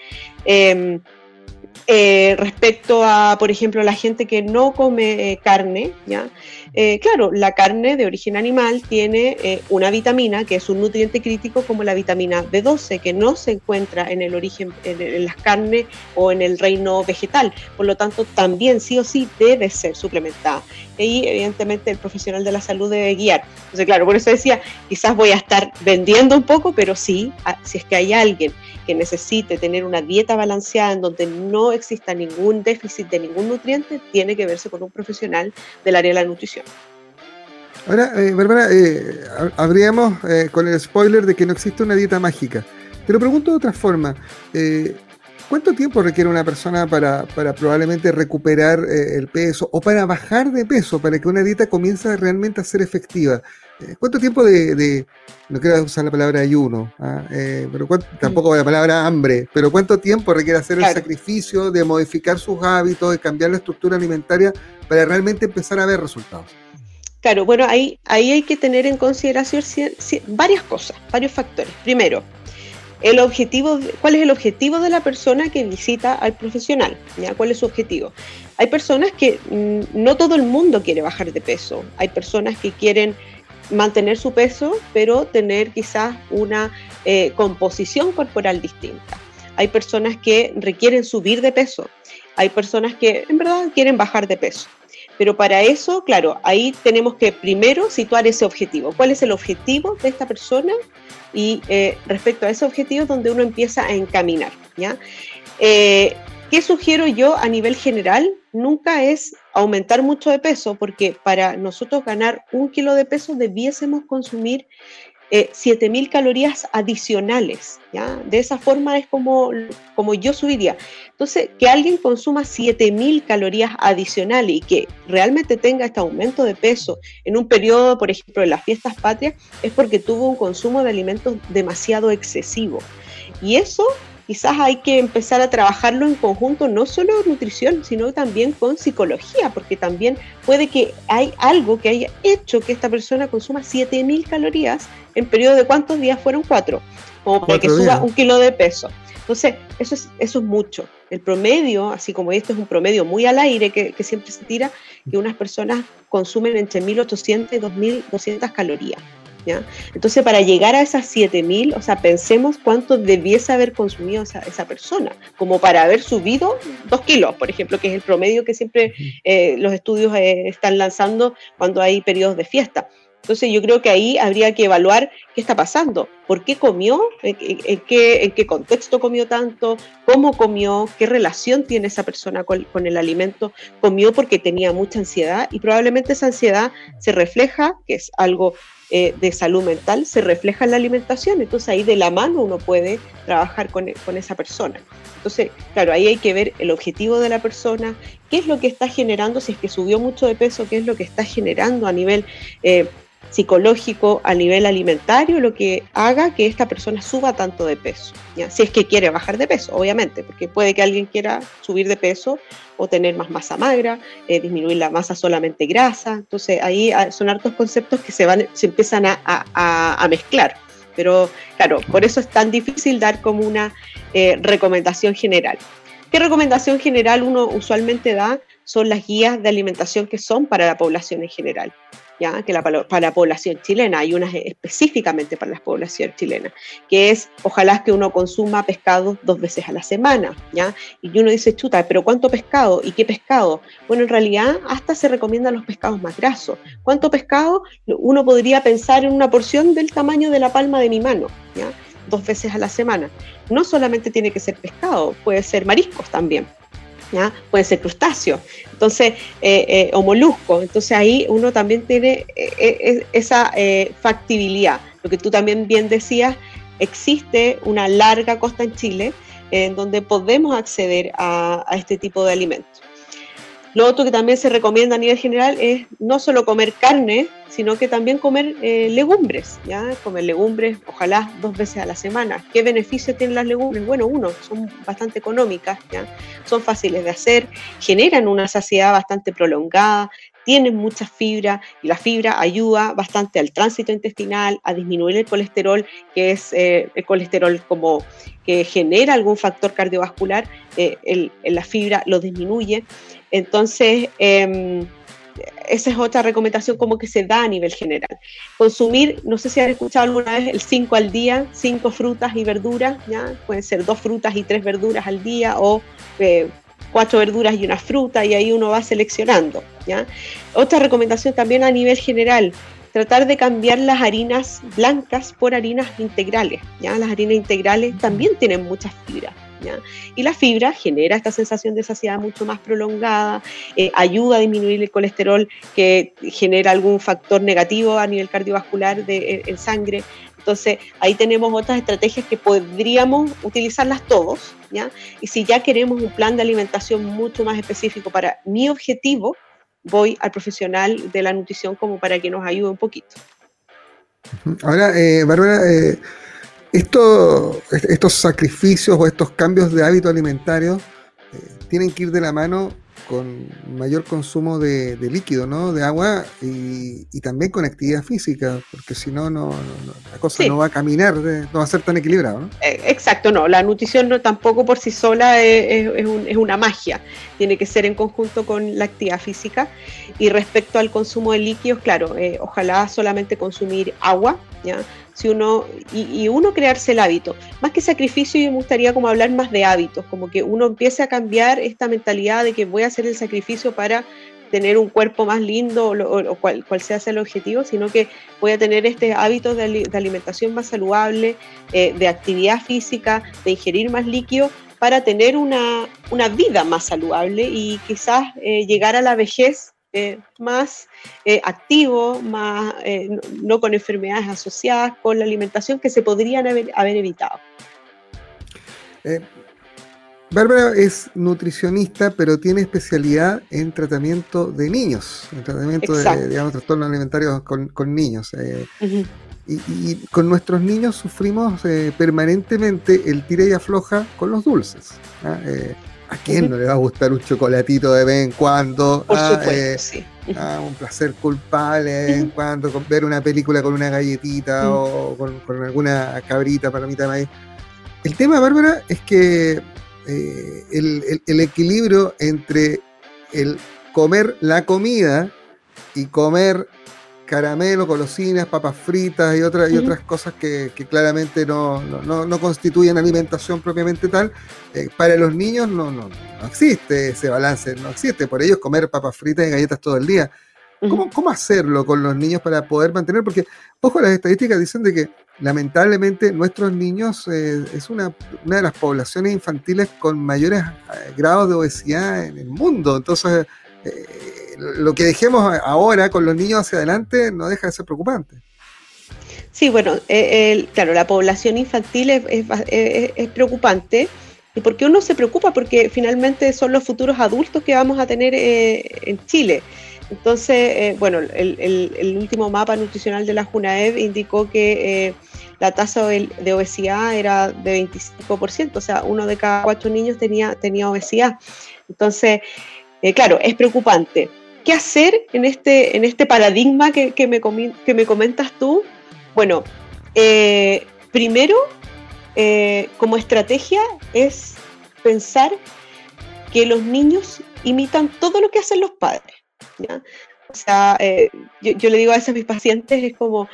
Eh, respecto a, por ejemplo, la gente que no come eh, carne, ¿ya? Eh, claro, la carne de origen animal tiene una vitamina que es un nutriente crítico como la vitamina B12, que no se encuentra en el origen, en, las carnes o en el reino vegetal. Por lo tanto, también sí o sí debe ser suplementada. Y evidentemente el profesional de la salud debe guiar. Entonces, claro, por eso decía, quizás voy a estar vendiendo un poco, pero sí, si es que hay alguien que necesite tener una dieta balanceada en donde no exista ningún déficit de ningún nutriente, tiene que verse con un profesional del área de la nutrición. Ahora, eh, Bárbara, eh, eh, con el spoiler de que no existe una dieta mágica. Te lo pregunto de otra forma. Eh, ¿Cuánto tiempo requiere una persona para, para probablemente recuperar el peso o para bajar de peso, para que una dieta comience realmente a ser efectiva? ¿Cuánto tiempo de, no quiero usar la palabra ayuno, ¿ah? eh, pero tampoco la palabra hambre, pero cuánto tiempo requiere hacer el sacrificio de modificar sus hábitos, de cambiar la estructura alimentaria para realmente empezar a ver resultados? Claro, bueno, ahí, ahí hay que tener en consideración varias cosas, varios factores. Primero, el objetivo, ¿cuál es el objetivo de la persona que visita al profesional? ¿ya? ¿Cuál es su objetivo? Hay personas que mm, no todo el mundo quiere bajar de peso, hay personas que quieren mantener su peso, pero tener quizás una eh, composición corporal distinta. Hay personas que requieren subir de peso, hay personas que en verdad quieren bajar de peso. Pero para eso, claro, ahí tenemos que primero situar ese objetivo. ¿Cuál es el objetivo de esta persona? Y eh, respecto a ese objetivo es donde uno empieza a encaminar. ¿ya? Eh, ¿Qué sugiero yo a nivel general? Nunca es aumentar mucho de peso, porque para nosotros ganar un kilo de peso debiésemos consumir eh, 7.000 calorías adicionales. ¿ya? De esa forma es como, como yo subiría. Entonces, que alguien consuma 7.000 calorías adicionales y que realmente tenga este aumento de peso en un periodo, por ejemplo, de las fiestas patrias, es porque tuvo un consumo de alimentos demasiado excesivo. Y eso quizás hay que empezar a trabajarlo en conjunto, no solo nutrición, sino también con psicología, porque también puede que hay algo que haya hecho que esta persona consuma 7.000 calorías en periodo de cuántos días fueron cuatro, como para que suba un kilo de peso. Entonces, eso es, eso es mucho. El promedio, así como este es un promedio muy al aire que, que siempre se tira, que unas personas consumen entre 1.800 y 2.200 calorías. Entonces, para llegar a esas 7000, o sea, pensemos cuánto debiese haber consumido esa, persona, como para haber subido dos kilos, por ejemplo, que es el promedio que siempre eh, los estudios eh, están lanzando cuando hay periodos de fiesta. Entonces yo creo que ahí habría que evaluar qué está pasando, por qué comió, en, qué, en qué, contexto comió tanto, cómo comió, qué relación tiene esa persona con, con, el alimento, comió porque tenía mucha ansiedad y probablemente esa ansiedad se refleja, que es algo eh, de salud mental se refleja en la alimentación. Entonces ahí de la mano uno puede trabajar con, esa persona. Entonces, claro, ahí hay que ver el objetivo de la persona, qué es lo que está generando, si es que subió mucho de peso, qué es lo que está generando a nivel... Eh, psicológico a nivel alimentario lo que haga que esta persona suba tanto de peso. ¿ya? Si es que quiere bajar de peso, obviamente, porque puede que alguien quiera subir de peso o tener más masa magra, eh, disminuir la masa solamente grasa. Entonces ahí ah, son hartos conceptos que se, van, se empiezan a, a, mezclar. Pero claro, por eso es tan difícil dar como una eh, recomendación general. ¿Qué recomendación general uno usualmente da? Son las guías de alimentación que son para la población en general que la, para la población chilena, hay unas específicamente para la población chilena, que es ojalá que uno consuma pescado dos veces a la semana, ¿ya? Y uno dice, chuta, pero ¿cuánto pescado? ¿Y qué pescado? Bueno, en realidad hasta se recomiendan los pescados más grasos. ¿Cuánto pescado? Uno podría pensar en una porción del tamaño de la palma de mi mano, ¿ya? Dos veces a la semana. No solamente tiene que ser pescado, puede ser mariscos también. Puede ser crustáceo, entonces, eh, eh, o molusco. Entonces ahí uno también tiene eh, esa factibilidad. Lo que tú también bien decías, existe una larga costa en Chile en donde podemos acceder a este tipo de alimentos. Lo otro que también se recomienda a nivel general es no solo comer carne, sino que también comer eh, legumbres, ¿ya? Comer legumbres, ojalá dos veces a la semana. ¿Qué beneficio tienen las legumbres? Bueno, uno, son bastante económicas, ¿ya? Son fáciles de hacer, generan una saciedad bastante prolongada, tienen mucha fibra y la fibra ayuda bastante al tránsito intestinal, a disminuir el colesterol, que es eh, el colesterol como que genera algún factor cardiovascular, eh, la fibra lo disminuye. Entonces, em, esa es otra recomendación como que se da a nivel general. Consumir, no sé si han escuchado alguna vez el 5 al día, 5 frutas y verduras, ¿ya? Pueden ser dos frutas y tres verduras al día o eh, cuatro verduras y una fruta y ahí uno va seleccionando, ¿ya? Otra recomendación también a nivel general, tratar de cambiar las harinas blancas por harinas integrales, ¿ya? Las harinas integrales también tienen muchas fibras. Y la fibra genera esta sensación de saciedad mucho más prolongada, eh, ayuda a disminuir el colesterol que genera algún factor negativo a nivel cardiovascular de, eh, en sangre. Entonces, ahí tenemos otras estrategias que podríamos utilizarlas todos, ¿ya? Y si ya queremos un plan de alimentación mucho más específico para mi objetivo, voy al profesional de la nutrición como para que nos ayude un poquito. Ahora, eh, Bárbara, esto, estos sacrificios o estos cambios de hábito alimentario eh, tienen que ir de la mano con mayor consumo de, líquido, ¿no? De agua y, también con actividad física, porque si no, no, la cosa no va a caminar, no va a ser tan equilibrado, ¿no? Eh, exacto, no. La nutrición no, tampoco por sí sola es, es, una magia. Tiene que ser en conjunto con la actividad física. Y respecto al consumo de líquidos, claro, eh, ojalá solamente consumir agua, ¿ya? Si uno, y, uno crearse el hábito. Más que sacrificio, yo me gustaría como hablar más de hábitos, como que uno empiece a cambiar esta mentalidad de que voy a hacer el sacrificio para tener un cuerpo más lindo o, cual, sea el objetivo, sino que voy a tener este hábito de, alimentación más saludable, eh, de actividad física, de ingerir más líquido para tener una, vida más saludable y quizás eh, llegar a la vejez eh, más eh, activo, más, eh, no, con enfermedades asociadas con la alimentación que se podrían haber, evitado. Bárbara es nutricionista, pero tiene especialidad en tratamiento de niños, en tratamiento de digamos, trastornos alimentarios con, niños. y, con nuestros niños sufrimos permanentemente el tira y afloja con los dulces. ¿ah? ¿A quién no le va a gustar un chocolatito de vez en cuando? Por ah, supuesto, eh, sí. Ah, un placer culpable de vez en cuando, ver una película con una galletita o con, alguna cabrita para mitad de maíz. El tema, Bárbara, es que eh, el, equilibrio entre el comer la comida y comer caramelo, golosinas, papas fritas y, otras y otras cosas que, claramente no, constituyen alimentación propiamente tal, eh, para los niños no, no, existe ese balance, no existe. Por ellos comer papas fritas y galletas todo el día. ¿Cómo, hacerlo con los niños para poder mantener? Porque, ojo, las estadísticas dicen de que lamentablemente nuestros niños eh, es una, una, de las poblaciones infantiles con mayores eh, grados de obesidad en el mundo. Entonces, lo que dejemos ahora con los niños hacia adelante no deja de ser preocupante. Sí, bueno, eh, claro, la población infantil es, es, preocupante. ¿Y por qué uno se preocupa? Porque finalmente son los futuros adultos que vamos a tener eh, en Chile. Entonces, eh, bueno, el, último mapa nutricional de la JUNAEV indicó que la tasa de, obesidad era de 25%, o sea, uno de cada cuatro niños tenía, tenía obesidad. Entonces, claro, es preocupante. ¿Qué hacer en este, en este paradigma que, que, me, que me comentas tú? Bueno, eh, primero, eh, como estrategia es pensar que los niños imitan todo lo que hacen los padres. O sea, eh, yo, le digo a veces a mis pacientes, es como,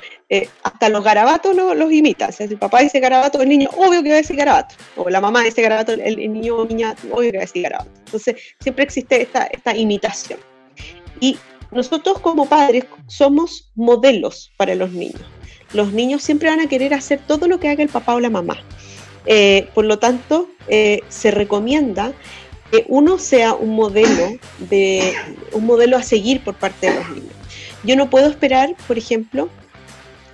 hasta los garabatos los imita. O sea, si el papá dice garabato, el niño obvio que va a decir garabato. O la mamá dice garabato, el, niño o niña obvio que va a decir garabato. Entonces, siempre existe esta, esta imitación. Y nosotros como padres somos modelos para los niños los niños siempre van a querer hacer todo lo que haga el papá o la mamá. Eh, por lo tanto, eh, se recomienda que uno sea un modelo, de, un modelo a seguir por parte de los niños. Yo no puedo esperar, por ejemplo,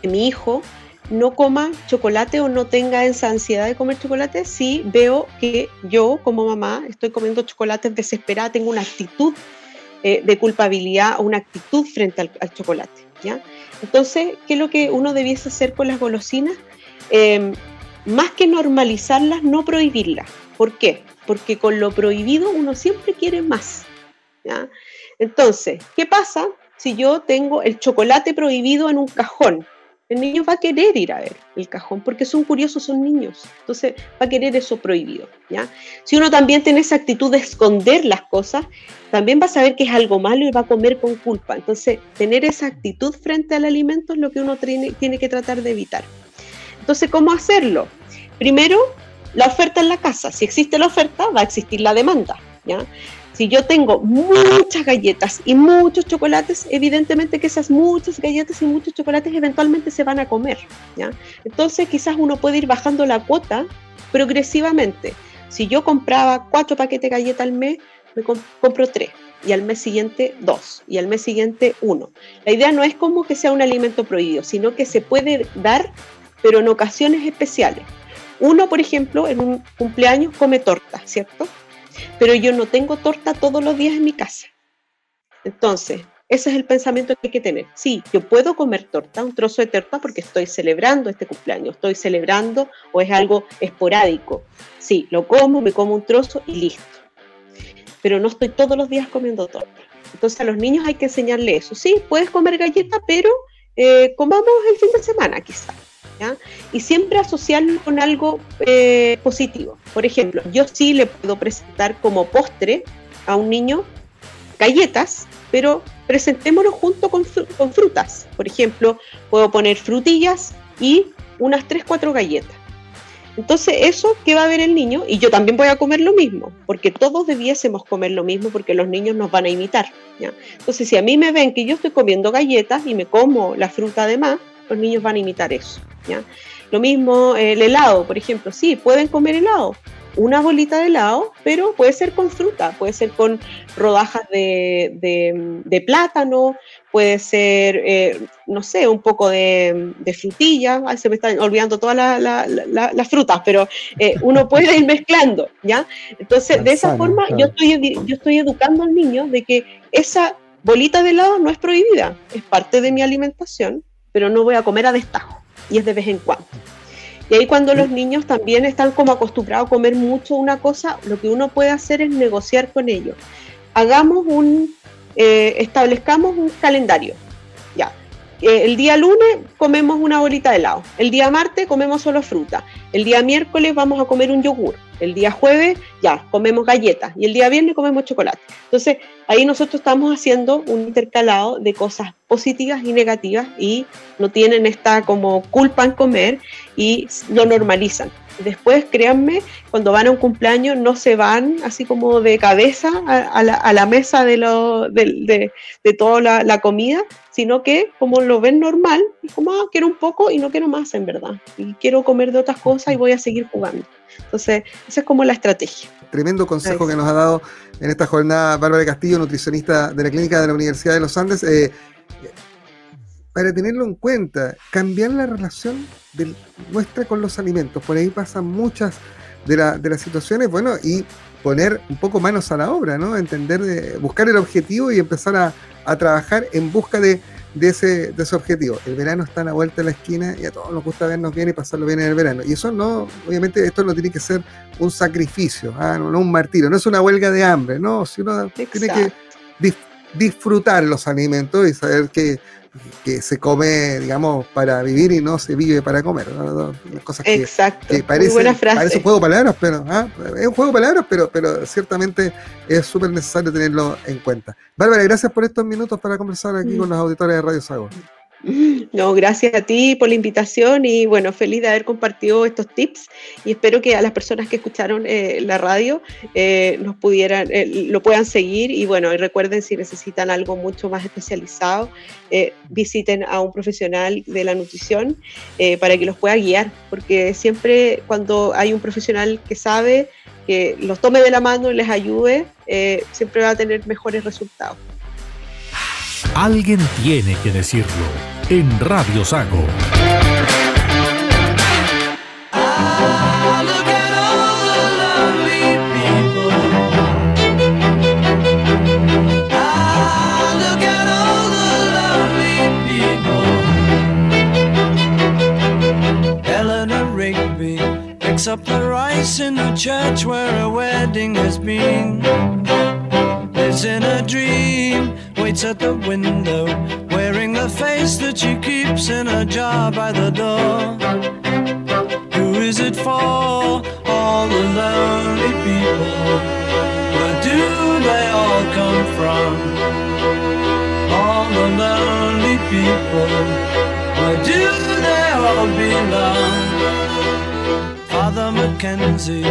que mi hijo no coma chocolate o no tenga esa ansiedad de comer chocolate si veo que yo como mamá estoy comiendo chocolate desesperada, tengo una actitud eh, de culpabilidad o una actitud frente al, chocolate. ¿ya? Entonces, ¿qué es lo que uno debiese hacer con las golosinas? Em, más que normalizarlas, no prohibirlas. ¿Por qué? Porque con lo prohibido uno siempre quiere más. Entonces, ¿qué pasa si yo tengo el chocolate prohibido en un cajón? El niño va a querer ir a ver el cajón porque son curiosos, son niños. Entonces va a querer eso prohibido. ¿ya? Si uno también tiene esa actitud de esconder las cosas, también va a saber que es algo malo y va a comer con culpa. Entonces, tener esa actitud frente al alimento es lo que uno tiene, tiene que tratar de evitar. Entonces, ¿cómo hacerlo? Primero, la oferta en la casa. Si existe la oferta, va a existir la demanda. ¿ya? Si yo tengo muchas galletas y muchos chocolates, evidentemente que esas muchas galletas y muchos chocolates eventualmente se van a comer. ¿ya? Entonces quizás uno puede ir bajando la cuota progresivamente. Si yo compraba cuatro paquetes de galletas al mes, me compro tres y al mes siguiente dos y al mes siguiente uno. La idea no es como que sea un alimento prohibido, sino que se puede dar, pero en ocasiones especiales. Uno, por ejemplo, en un cumpleaños come torta, ¿cierto? Pero yo no tengo torta todos los días en mi casa. Entonces, ese es el pensamiento que hay que tener. Sí, yo puedo comer torta, un trozo de torta, porque estoy celebrando este cumpleaños, estoy celebrando o es algo esporádico. Sí, lo como, me como un trozo y listo. Pero no estoy todos los días comiendo torta. Entonces a los niños hay que enseñarle eso. Sí, puedes comer galleta, pero eh, comamos el fin de semana quizás. Y siempre asociarlo con algo eh, positivo. Por ejemplo, yo sí le puedo presentar como postre a un niño galletas, pero presentémoslo junto con, frutas. Por ejemplo, puedo poner frutillas y unas 3, 4 galletas. Entonces, eso que va a ver el niño, y yo también voy a comer lo mismo, porque todos debiésemos comer lo mismo, porque los niños nos van a imitar. Entonces, si a mí me ven que yo estoy comiendo galletas y me como la fruta además, los niños van a imitar eso. ¿ya? Lo mismo el helado, por ejemplo, sí, pueden comer helado, una bolita de helado, pero puede ser con fruta, puede ser con rodajas de, plátano, puede ser, eh, no sé, un poco de, frutilla, se me están olvidando todas las frutas, pero eh, uno puede ir mezclando, ¿ya? Entonces, de esa forma, yo, estoy, yo estoy educando al niño de que esa bolita de helado no es prohibida, es parte de mi alimentación, pero no voy a comer a destajo y es de vez en cuando. Y ahí cuando los niños también están como acostumbrados a comer mucho una cosa, lo que uno puede hacer es negociar con ellos. Hagamos un, eh, establezcamos un calendario. Ya, eh, el día lunes comemos una bolita de helado, el día martes comemos solo fruta, el día miércoles vamos a comer un yogur, el día jueves ya comemos galletas y el día viernes comemos chocolate. Entonces ahí nosotros estamos haciendo un intercalado de cosas positivas y negativas y no tienen esta como culpa en comer y lo normalizan. Después, créanme, cuando van a un cumpleaños no se van así como de cabeza a, la, mesa de, lo, toda la, comida, sino que como lo ven normal, es como, ah, quiero un poco y no quiero más en verdad. Y quiero comer de otras cosas y voy a seguir jugando. Entonces, esa es como la estrategia. Tremendo consejo que nos ha dado en esta jornada Bárbara Castillo, nutricionista de la Clínica de la Universidad de los Andes. Eh, para tenerlo en cuenta, cambiar la relación nuestra con los alimentos. Por ahí pasan muchas de, de las situaciones, bueno, y poner un poco manos a la obra, ¿no? Entender, de, buscar el objetivo y empezar a, a trabajar en busca de, de, ese, de ese objetivo. El verano está a la vuelta de la esquina y a todos nos gusta vernos bien y pasarlo bien en el verano. Y eso no, obviamente, esto no tiene que ser un sacrificio, ¿ah? no, un martirio, no es una huelga de hambre, ¿no? Si uno tiene que disfrutar los alimentos y saber que que se come, digamos, para vivir y no se vive para comer. Cosas que, Exacto. que parece, parece, un juego de palabras, pero ¿ah? es un juego de palabras, pero, pero ciertamente es súper necesario tenerlo en cuenta. Bárbara, gracias por estos minutos para conversar aquí con los auditores de Radio Sago. No, gracias a ti por la invitación y bueno, feliz de haber compartido estos tips y espero que a las personas que escucharon eh, la radio eh, nos pudieran, eh, lo puedan seguir y bueno, y recuerden si necesitan algo mucho más especializado, visiten a un profesional de la nutrición para que los pueda guiar, porque siempre cuando hay un profesional que sabe, que los tome de la mano y les ayude, siempre va a tener mejores resultados. Alguien tiene que decirlo en Radio Sago. up the rice in the church where a wedding has been. Waits at the window, wearing the face that she keeps in a jar by the door. Who is it for? All the lonely people. Where do they all come from? All the lonely people. Where do they all belong? Father Mackenzie,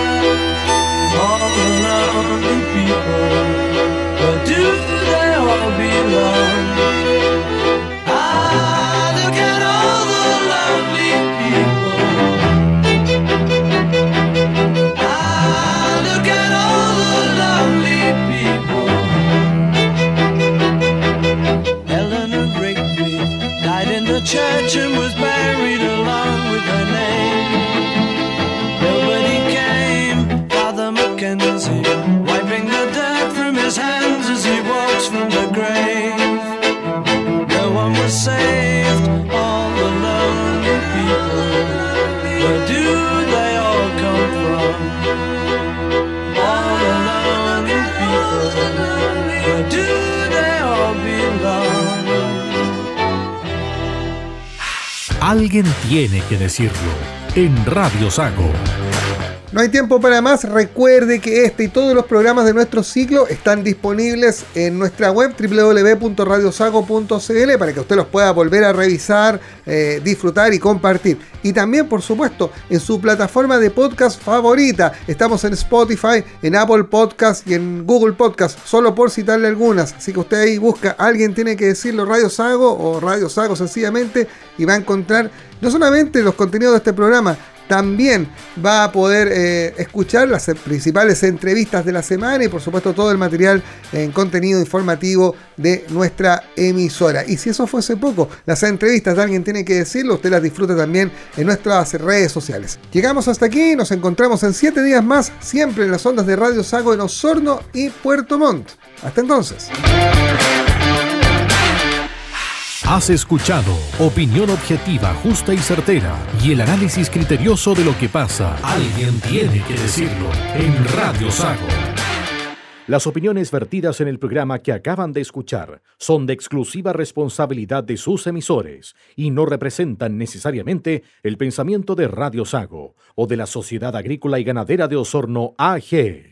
And was buried along with her name. Alguien tiene que decirlo en Radio Sago. No hay tiempo para más. Recuerde que este y todos los programas de nuestro ciclo están disponibles en nuestra web www.radiosago.cl para que usted los pueda volver a revisar, eh, disfrutar y compartir. Y también, por supuesto, en su plataforma de podcast favorita. Estamos en Spotify, en Apple Podcast y en Google Podcast, solo por citarle algunas. Así que usted ahí busca, alguien tiene que decirlo Radio Sago o Radio Sago sencillamente y va a encontrar no solamente los contenidos de este programa, también va a poder eh, escuchar las principales entrevistas de la semana y por supuesto todo el material en contenido informativo de nuestra emisora. Y si eso fuese poco, las entrevistas de alguien tiene que decirlo, usted las disfruta también en nuestras redes sociales. Llegamos hasta aquí, nos encontramos en 7 días más, siempre en las ondas de Radio Sago en Osorno y Puerto Montt. Hasta entonces. Has escuchado opinión objetiva, justa y certera y el análisis criterioso de lo que pasa. Alguien tiene que decirlo en Radio Sago. Las opiniones vertidas en el programa que acaban de escuchar son de exclusiva responsabilidad de sus emisores y no representan necesariamente el pensamiento de Radio Sago o de la Sociedad Agrícola y Ganadera de Osorno AG.